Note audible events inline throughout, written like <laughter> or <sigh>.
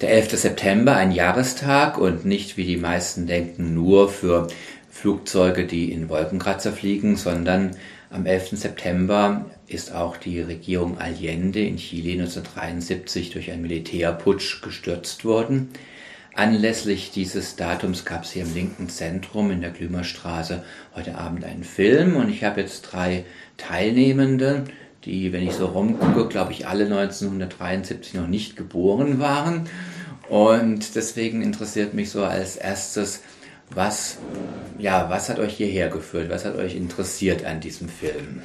Der 11. September, ein Jahrestag und nicht, wie die meisten denken, nur für Flugzeuge, die in Wolkenkratzer fliegen, sondern am 11. September ist auch die Regierung Allende in Chile 1973 durch einen Militärputsch gestürzt worden. Anlässlich dieses Datums gab es hier im linken Zentrum in der Glümerstraße heute Abend einen Film und ich habe jetzt drei Teilnehmende, die, wenn ich so rumgucke, glaube ich, alle 1973 noch nicht geboren waren. Und deswegen interessiert mich so als erstes, was, ja, was hat euch hierher geführt? Was hat euch interessiert an diesem Film?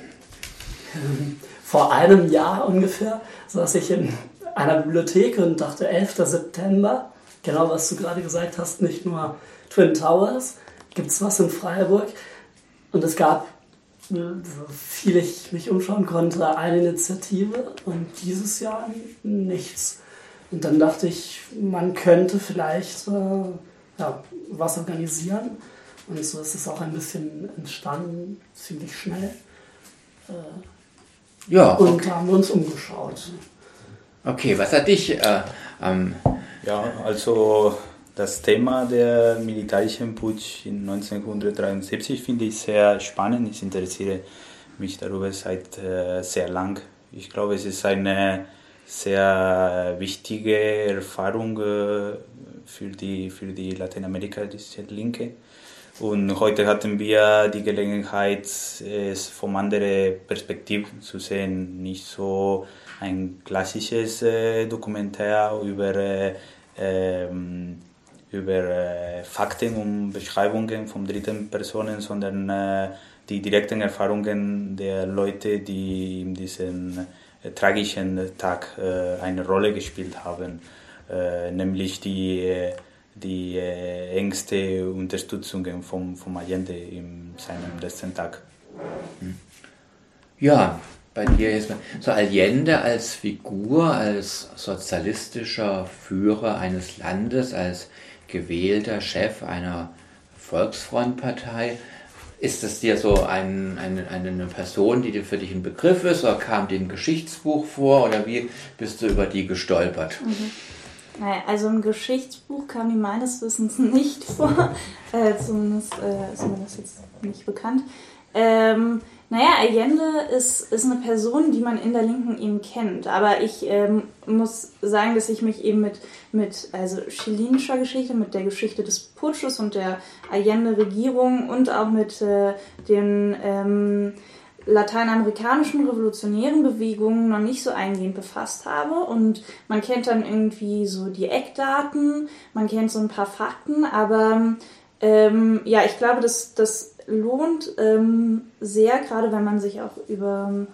<laughs> Vor einem Jahr ungefähr saß ich in einer Bibliothek und dachte 11. September, genau was du gerade gesagt hast, nicht nur Twin Towers, gibt es was in Freiburg. Und es gab so viel ich mich umschauen konnte, eine Initiative und dieses Jahr nichts. Und dann dachte ich, man könnte vielleicht äh, ja, was organisieren. Und so ist es auch ein bisschen entstanden, ziemlich schnell. Äh, ja. Okay. Und haben uns umgeschaut. Okay, was hat dich äh, ähm Ja, also das Thema der militärischen Putsch in 1973 finde ich sehr spannend. Ich interessiere mich darüber seit äh, sehr lang. Ich glaube, es ist eine sehr wichtige Erfahrung äh, für die, für die lateinamerikanische Linke. Und heute hatten wir die Gelegenheit, es von anderen Perspektiven zu sehen. Nicht so ein klassisches äh, Dokumentär über äh, ähm, über äh, Fakten und Beschreibungen von dritten Personen, sondern äh, die direkten Erfahrungen der Leute, die in diesem äh, tragischen Tag äh, eine Rolle gespielt haben, äh, nämlich die, äh, die engste Unterstützung von, von Allende in seinem letzten Tag. Hm. Ja, bei dir ist so Allende als Figur, als sozialistischer Führer eines Landes, als gewählter Chef einer Volksfrontpartei. Ist das dir so ein, eine, eine Person, die dir für dich ein Begriff ist, oder kam dir ein Geschichtsbuch vor, oder wie bist du über die gestolpert? Mhm. Naja, also ein Geschichtsbuch kam mir meines Wissens nicht vor, <laughs> äh, zumindest äh, ist mir das jetzt nicht bekannt. Ähm, naja, Allende ist, ist eine Person, die man in der Linken eben kennt. Aber ich ähm, muss sagen, dass ich mich eben mit, mit also chilenischer Geschichte, mit der Geschichte des Putsches und der Allende-Regierung und auch mit äh, den ähm, lateinamerikanischen revolutionären Bewegungen noch nicht so eingehend befasst habe. Und man kennt dann irgendwie so die Eckdaten, man kennt so ein paar Fakten, aber ähm, ja, ich glaube, dass das lohnt ähm, sehr, gerade wenn man sich auch über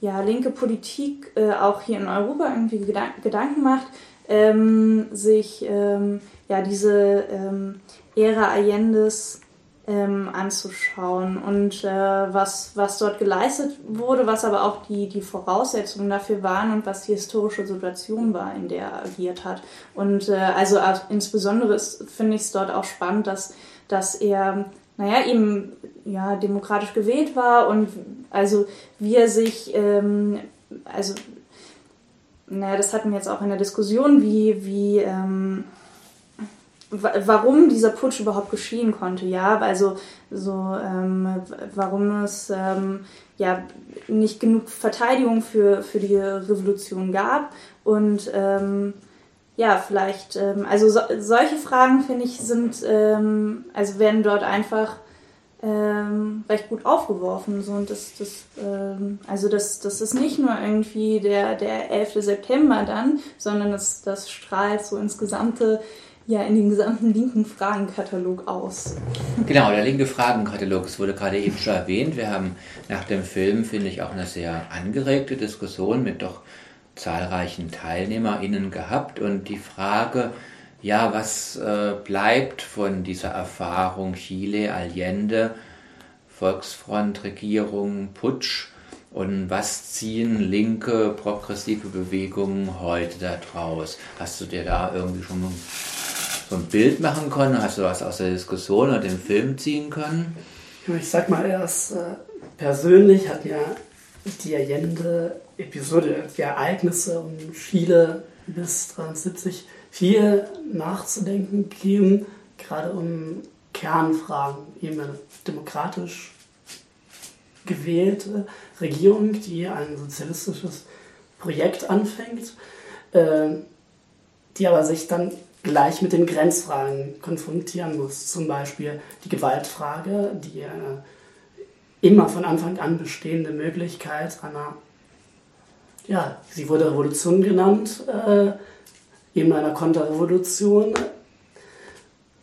ja, linke Politik äh, auch hier in Europa irgendwie Gedan Gedanken macht, ähm, sich ähm, ja, diese ähm, Ära Allendes ähm, anzuschauen und äh, was, was dort geleistet wurde, was aber auch die, die Voraussetzungen dafür waren und was die historische Situation war, in der er agiert hat. Und äh, also äh, insbesondere finde ich es dort auch spannend, dass, dass er naja, eben ja, demokratisch gewählt war und also wie er sich, ähm, also, naja, das hatten wir jetzt auch in der Diskussion, wie, wie, ähm, warum dieser Putsch überhaupt geschehen konnte, ja, also so, ähm, warum es ähm, ja nicht genug Verteidigung für, für die Revolution gab und ähm, ja, vielleicht, ähm, also so, solche Fragen, finde ich, sind, ähm, also werden dort einfach ähm, recht gut aufgeworfen. So, und das, das, ähm, also das, das ist nicht nur irgendwie der, der 11. September dann, sondern das, das strahlt so ins gesamte, ja, in den gesamten linken Fragenkatalog aus. Genau, der linke Fragenkatalog, es wurde gerade eben schon erwähnt. Wir haben nach dem Film, finde ich, auch eine sehr angeregte Diskussion mit doch zahlreichen TeilnehmerInnen gehabt und die Frage, ja, was äh, bleibt von dieser Erfahrung Chile, Allende, Volksfrontregierung, Putsch und was ziehen linke, progressive Bewegungen heute daraus? Hast du dir da irgendwie schon so ein Bild machen können? Hast du was aus der Diskussion oder dem Film ziehen können? Ich sag mal, erst äh, persönlich hat ja die Allende-Episode, die Ereignisse um Chile bis 1973 viel nachzudenken gegeben, gerade um Kernfragen, eben eine demokratisch gewählte Regierung, die ein sozialistisches Projekt anfängt, äh, die aber sich dann gleich mit den Grenzfragen konfrontieren muss. Zum Beispiel die Gewaltfrage, die eine immer von Anfang an bestehende Möglichkeit einer, ja, sie wurde Revolution genannt, äh, eben einer Konterrevolution,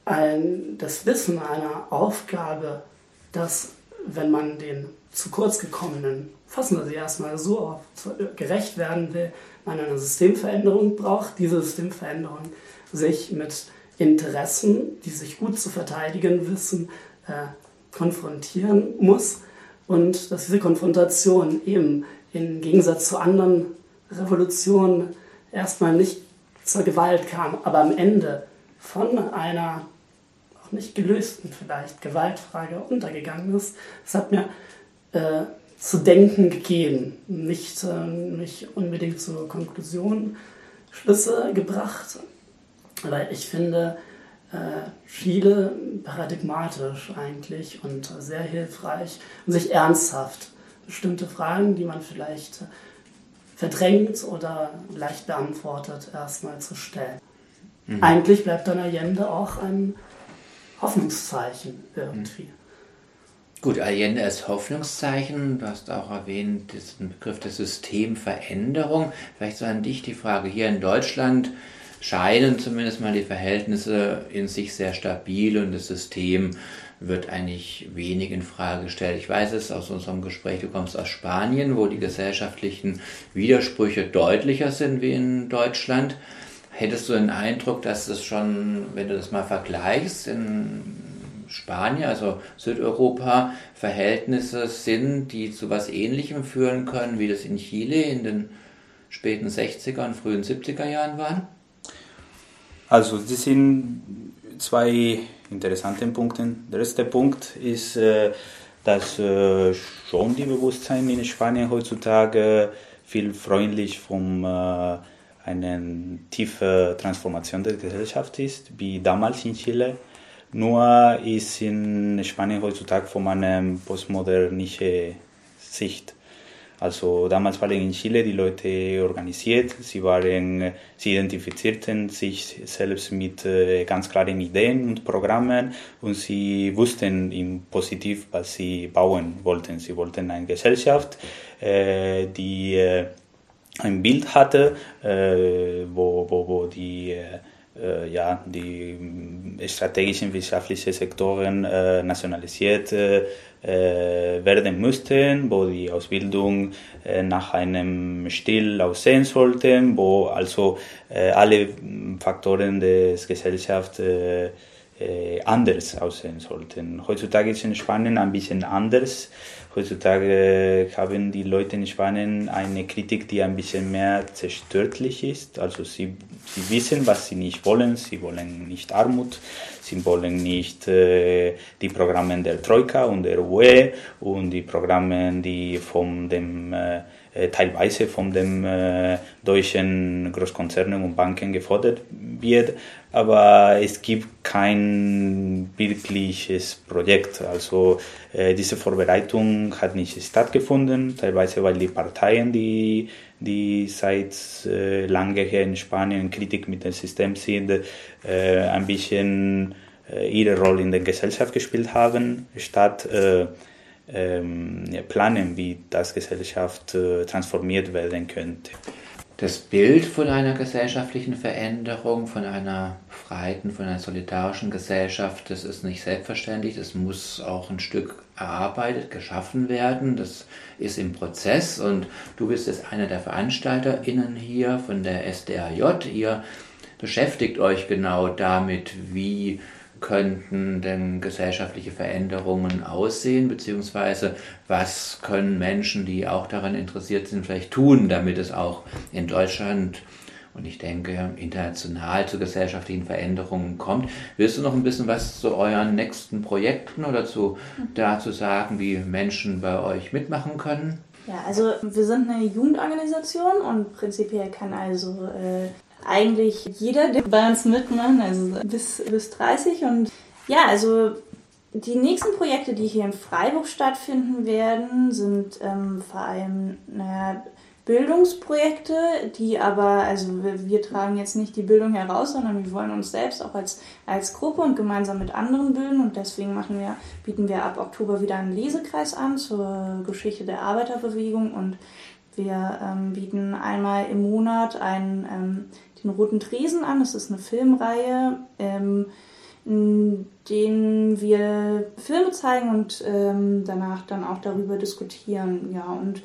ein, das Wissen einer Aufgabe, dass, wenn man den zu kurz gekommenen, fassen wir sie erstmal so auf, gerecht werden will, man eine Systemveränderung braucht, diese Systemveränderung sich mit Interessen, die sich gut zu verteidigen wissen, äh, konfrontieren muss und dass diese Konfrontation eben im Gegensatz zu anderen Revolutionen erstmal nicht zur Gewalt kam, aber am Ende von einer auch nicht gelösten vielleicht Gewaltfrage untergegangen ist. Das hat mir äh, zu denken gegeben, nicht, äh, nicht unbedingt zur Konklusion Schlüsse gebracht, aber ich finde äh, Chile paradigmatisch eigentlich und sehr hilfreich und sich ernsthaft bestimmte Fragen, die man vielleicht verdrängt oder leicht beantwortet, erstmal zu stellen. Mhm. Eigentlich bleibt dann Allende auch ein Hoffnungszeichen irgendwie. Mhm. Gut, Allende ist Hoffnungszeichen. Du hast auch erwähnt diesen Begriff der Systemveränderung. Vielleicht so an dich die Frage hier in Deutschland scheinen zumindest mal die Verhältnisse in sich sehr stabil und das System wird eigentlich wenig in Frage gestellt. Ich weiß es aus unserem Gespräch, du kommst aus Spanien, wo die gesellschaftlichen Widersprüche deutlicher sind wie in Deutschland. Hättest du den Eindruck, dass es schon, wenn du das mal vergleichst, in Spanien, also Südeuropa, Verhältnisse sind, die zu was Ähnlichem führen können, wie das in Chile in den späten 60er und frühen 70er Jahren waren? Also, das sind zwei interessante Punkte. Der erste Punkt ist, äh, dass äh, schon die Bewusstsein in Spanien heutzutage viel freundlich von äh, einer tiefen Transformation der Gesellschaft ist, wie damals in Chile. Nur ist in Spanien heutzutage von einer postmodernischen Sicht also damals waren in Chile die Leute organisiert, sie, waren, sie identifizierten sich selbst mit äh, ganz klaren Ideen und Programmen und sie wussten im Positiv, was sie bauen wollten. Sie wollten eine Gesellschaft, äh, die äh, ein Bild hatte, wo, wo, wo die ja, die strategischen wirtschaftlichen Sektoren nationalisiert äh, werden müssten, wo die Ausbildung äh, nach einem Stil aussehen sollte, wo also äh, alle Faktoren des Gesellschafts anders aussehen sollten. Heutzutage ist in Spanien ein bisschen anders. Heutzutage haben die Leute in Spanien eine Kritik, die ein bisschen mehr zerstörtlich ist. Also sie, sie wissen, was sie nicht wollen. Sie wollen nicht Armut, sie wollen nicht äh, die Programme der Troika und der UE und die Programme, die von dem äh, teilweise von den äh, deutschen Großkonzernen und Banken gefordert wird, aber es gibt kein wirkliches Projekt. Also äh, diese Vorbereitung hat nicht stattgefunden, teilweise weil die Parteien, die, die seit äh, lange hier in Spanien Kritik mit dem System sind, äh, ein bisschen äh, ihre Rolle in der Gesellschaft gespielt haben, statt ähm, planen, wie das Gesellschaft äh, transformiert werden könnte. Das Bild von einer gesellschaftlichen Veränderung, von einer freien, von einer solidarischen Gesellschaft, das ist nicht selbstverständlich. Das muss auch ein Stück erarbeitet, geschaffen werden. Das ist im Prozess und du bist jetzt einer der VeranstalterInnen hier von der SDAJ. Ihr beschäftigt euch genau damit, wie könnten denn gesellschaftliche Veränderungen aussehen, beziehungsweise was können Menschen, die auch daran interessiert sind, vielleicht tun, damit es auch in Deutschland und ich denke international zu gesellschaftlichen Veränderungen kommt. Willst du noch ein bisschen was zu euren nächsten Projekten oder zu, dazu sagen, wie Menschen bei euch mitmachen können? Ja, also wir sind eine Jugendorganisation und prinzipiell kann also äh, eigentlich jeder, der bei uns mitmacht, also bis, bis 30 und ja, also die nächsten Projekte, die hier in Freiburg stattfinden werden, sind ähm, vor allem naja, Bildungsprojekte, die aber, also wir, wir, tragen jetzt nicht die Bildung heraus, sondern wir wollen uns selbst auch als, als Gruppe und gemeinsam mit anderen bilden. Und deswegen machen wir, bieten wir ab Oktober wieder einen Lesekreis an zur Geschichte der Arbeiterbewegung. Und wir ähm, bieten einmal im Monat einen, ähm, den Roten Tresen an. Das ist eine Filmreihe, ähm, in denen wir Filme zeigen und ähm, danach dann auch darüber diskutieren. Ja, und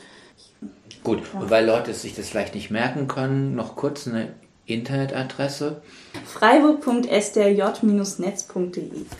Gut, ja. und weil Leute sich das vielleicht nicht merken können, noch kurz eine Internetadresse. freiburg.strj-netz.de